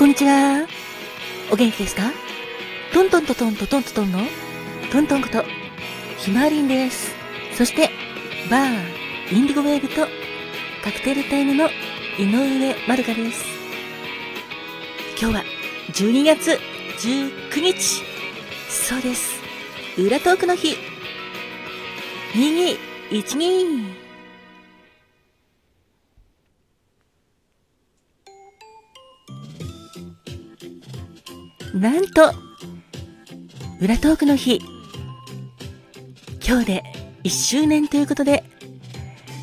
こんにちは。お元気ですか？トントントントントントントンのトントンことひまわりんです。そして、バー、インディゴウェーブとカクテルタイムの井上まるかです。今日は12月19日。そうです。裏トークの日。2212。なんと、裏トークの日、今日で1周年ということで、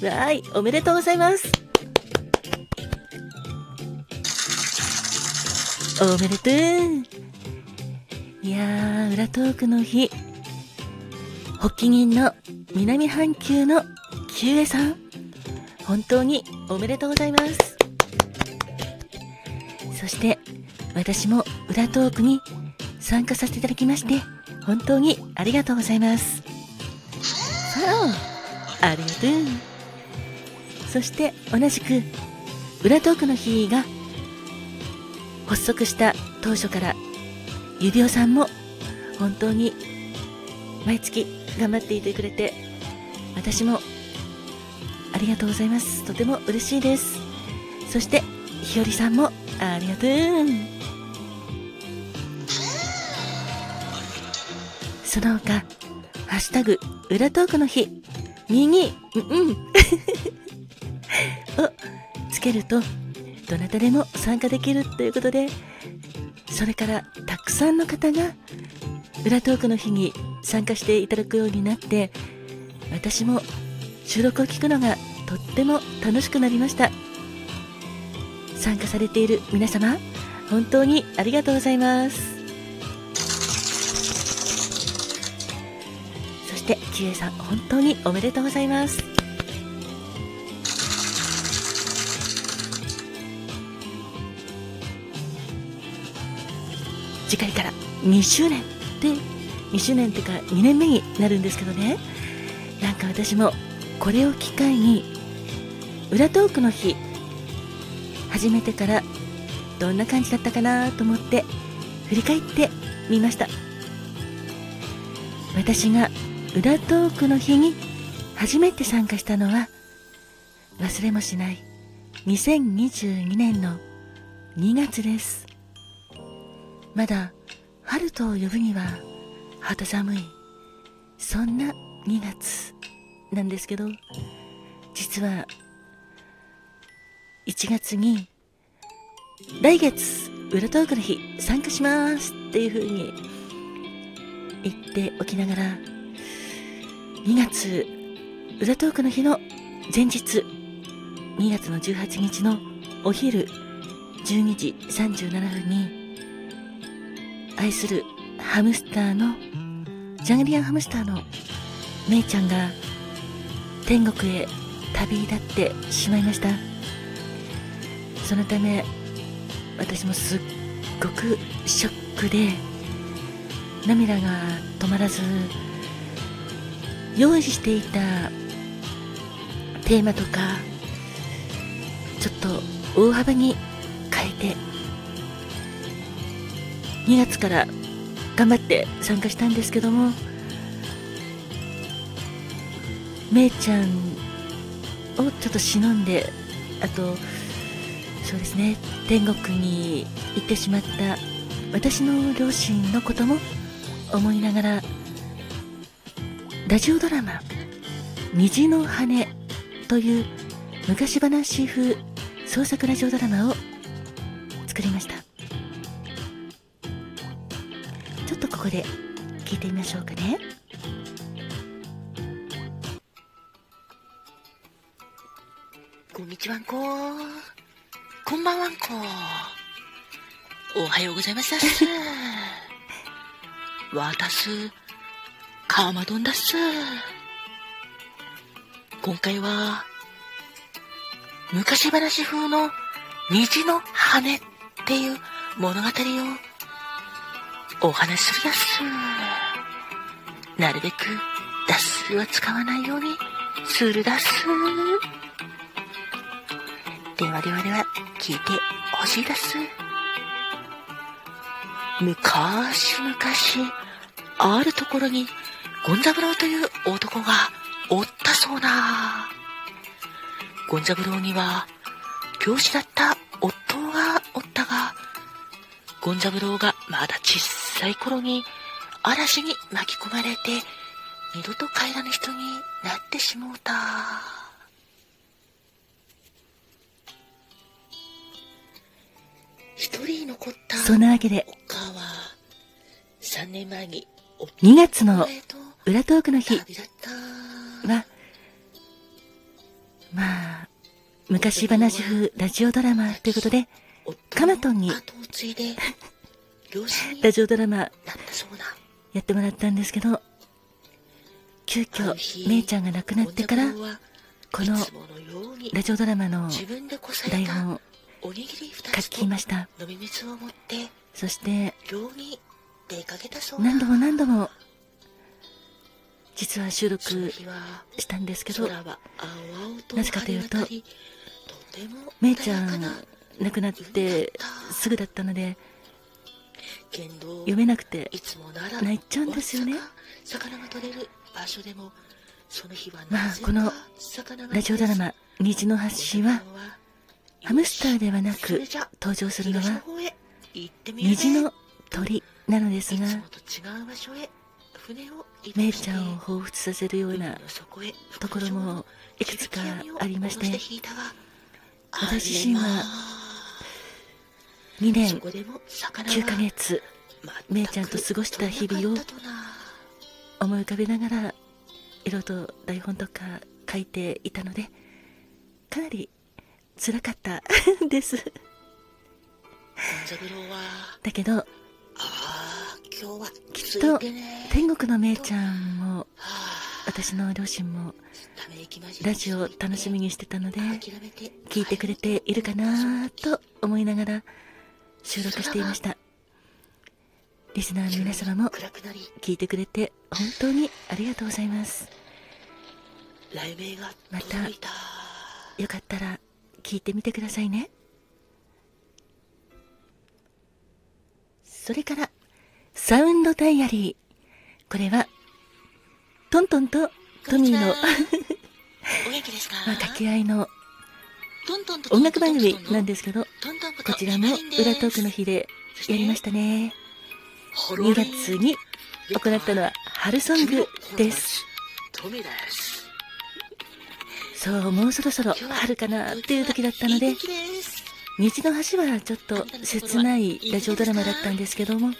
わーい、おめでとうございます。おめでとう。いやー、裏トークの日、発起人の南半球のキュウエさん、本当におめでとうございます。そして、私も裏トークに参加させていただきまして、本当にありがとうございます。あありがとう。そして同じく、裏トークの日が発足した当初から、指輪さんも本当に毎月頑張っていてくれて、私もありがとうございます。とても嬉しいです。そして、ひよりさんもありがとう。その他、ハッシュタグ、裏トークの日、右、うん、をつけると、どなたでも参加できるということで、それからたくさんの方が、裏トークの日に参加していただくようになって、私も収録を聞くのがとっても楽しくなりました。参加されている皆様、本当にありがとうございます。さん本当におめでとうございます。次回から2周年で2周年っていうか2年目になるんですけどね。なんか私もこれを機会に裏トークの日始めてからどんな感じだったかなと思って振り返ってみました。私が裏トークの日に初めて参加したのは忘れもしない2022年の2月です。まだ春と呼ぶには肌寒いそんな2月なんですけど実は1月に来月裏トークの日参加しますっていう風に言っておきながら2月裏トークの日の前日2月の18日のお昼12時37分に愛するハムスターのジャングリアンハムスターのめいちゃんが天国へ旅立ってしまいました。そのため私もすっごくショックで涙が止まらず用意していたテーマとかちょっと大幅に変えて2月から頑張って参加したんですけどもめいちゃんをちょっと忍んであとそうですね天国に行ってしまった私の両親のことも思いながらラジオドラマ「虹の羽」という昔話風創作ラジオドラマを作りました。ちょっとここで聞いてみましょうかね。こんにちはんこ。こんばんはんこ。おはようございます。私カーマドンだっす。今回は、昔話風の虹の羽っていう物語をお話しするやす。なるべくダスは使わないようにするだっす。ではではでは聞いてほしいだっす。昔々、あるところに、ゴンザブロウという男がおったそうな。ゴンザブロウには、教師だった夫がおったが、ゴンザブロウがまだ小さい頃に嵐に巻き込まれて、二度と帰らぬ人になってしもうた。一人残ったそんなわけで、お母は、三年前に2月の裏トークの日。は、まあ、昔話風ラジオドラマということで、カマトンに ラジオドラマ。やってもらったんですけど、急遽、めいちゃんが亡くなってから、このラジオドラマの台本おにぎり二書きました。そして、何度も何度も、実は収録したんですけど、なぜかというとめいちゃん亡くなってすぐだったので、読めなくて泣いちゃうんですよね。わずか魚が取れる場所でもその日はまあこのラジオドラマ、虹の橋は、ハムスターではなく登場するのは、虹の鳥なのですが、いつもと違う場所へ船を移動してめいちゃんを彷彿させるようなところもいくつかありまして私自身はあ2年れまそこでも魚は9ヶ月めいちゃんと過ごした日々を思い浮かべながら、いろいろと台本とか書いていたので、かなり辛かった です。だけど、きつきっと天国のめいちゃんも、私の両親もラジオを楽しみにしてたので、聞いてくれているかなと思いながら収録していました。リスナーの皆様も聞いてくれて本当にありがとうございます。またよかったら聞いてみてくださいね。それから、サウンドダイアリー。これは、トントンとトミーの、お元気ですか？まあ、掛け合いの音楽番組なんでですけど、こちらも裏トークの日でやりましたね。2ホロリ月に行ったのは春ソングです。そう、もうそろそろ春かなっていう時だったので虹の橋はちょっと切ないラジオドラマだったんですけども、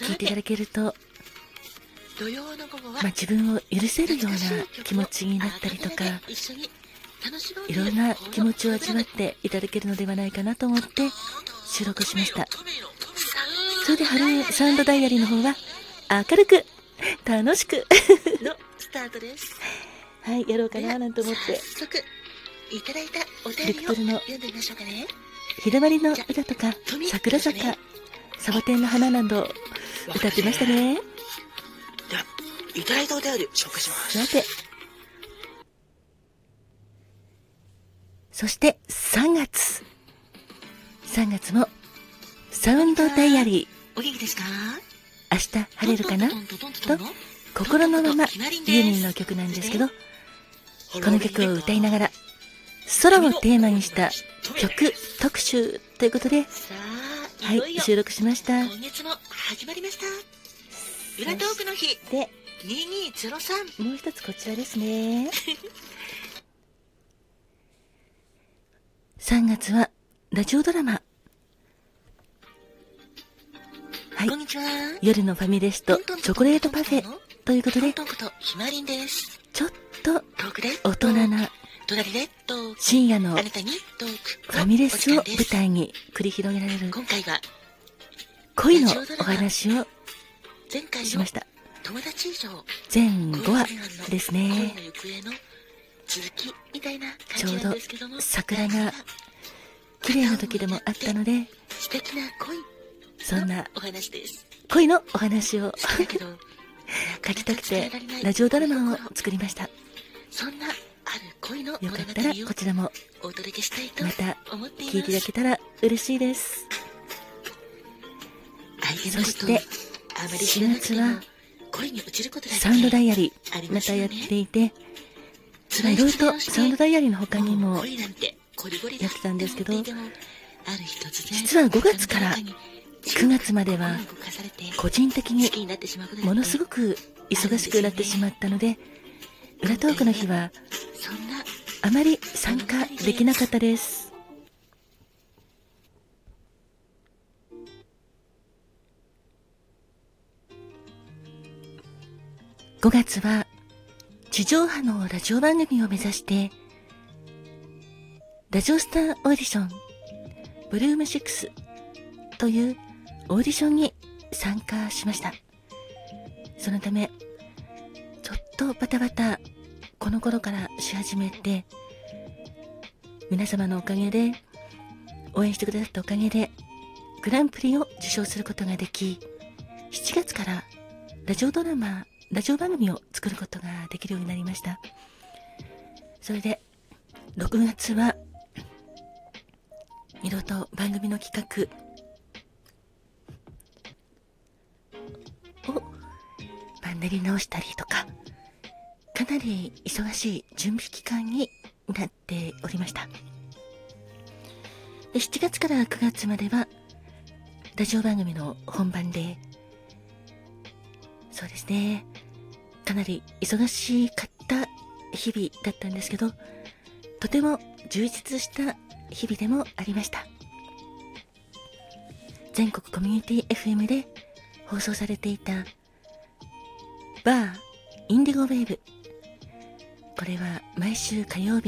聞いていただけると、まあ、自分を許せるような気持ちになったりとか、いろんな気持ちを味わっていただけるのではないかなと思って収録しました。それで春サウンドダイアリーの方は明るく、楽しく、のスタートです。はい、やろうかななんて思って、早速いただいたお便ビりをクトルの読んでみましょうかね。日だまりの歌とか、桜坂、サボテンの花など歌ってましたね。ではいただいたお便り紹介しますさて。そして3月。3月もサウンドダイアリお元気ですか？ー。明日晴れるかな？トントントントントントン心のままユーミンの曲なんですけど、この曲を歌いながら空をテーマにした曲特集ということで、はい収録しました。今月も始まりました裏トークの日で、2203もう一つこちらですね。3月はラジオドラマ。はいこん。にちは夜のファミレスとチョコレートパフェということで、ちょっと大人な隣でトーク深夜のフあなたにトークァミレスを舞台に繰り広げられる今回は恋のお話を前回のしました。友達以上全5話ですね。恋の行方の続きみたいな感じなんですけども桜が綺麗な時でもあったので、素敵な恋そんなお話です恋のお話を 書きたくてラジオドラマを作りました。そんなよかったらをこちらもまた聞いていただけたら嬉しいです。そして4月はサウンドダイアリーまたやっていていろいろとサウンドダイアリーの他にもやってたんですけど実は5月から9月までは個人的にものすごく忙しくなってしまったので裏トークの日はあまり参加できなかったです。5月は地上波のラジオ番組を目指してラジオスターオーディションブルーム6というオーディションに参加しました。そのためちょっとバタバタこの頃からし始めて皆様のおかげで応援してくださったおかげでグランプリを受賞することができ7月からラジオドラマラジオ番組を作ることができるようになりました。それで6月はいろいろと番組の企画を番練り直したりとかかなり忙しい準備期間になっておりました。7月から9月まではラジオ番組の本番でそうですねかなり忙しかった日々だったんですけどとても充実した日々でもありました。全国コミュニティ FM で放送されていたバーインディゴウェーブこれは毎週火曜日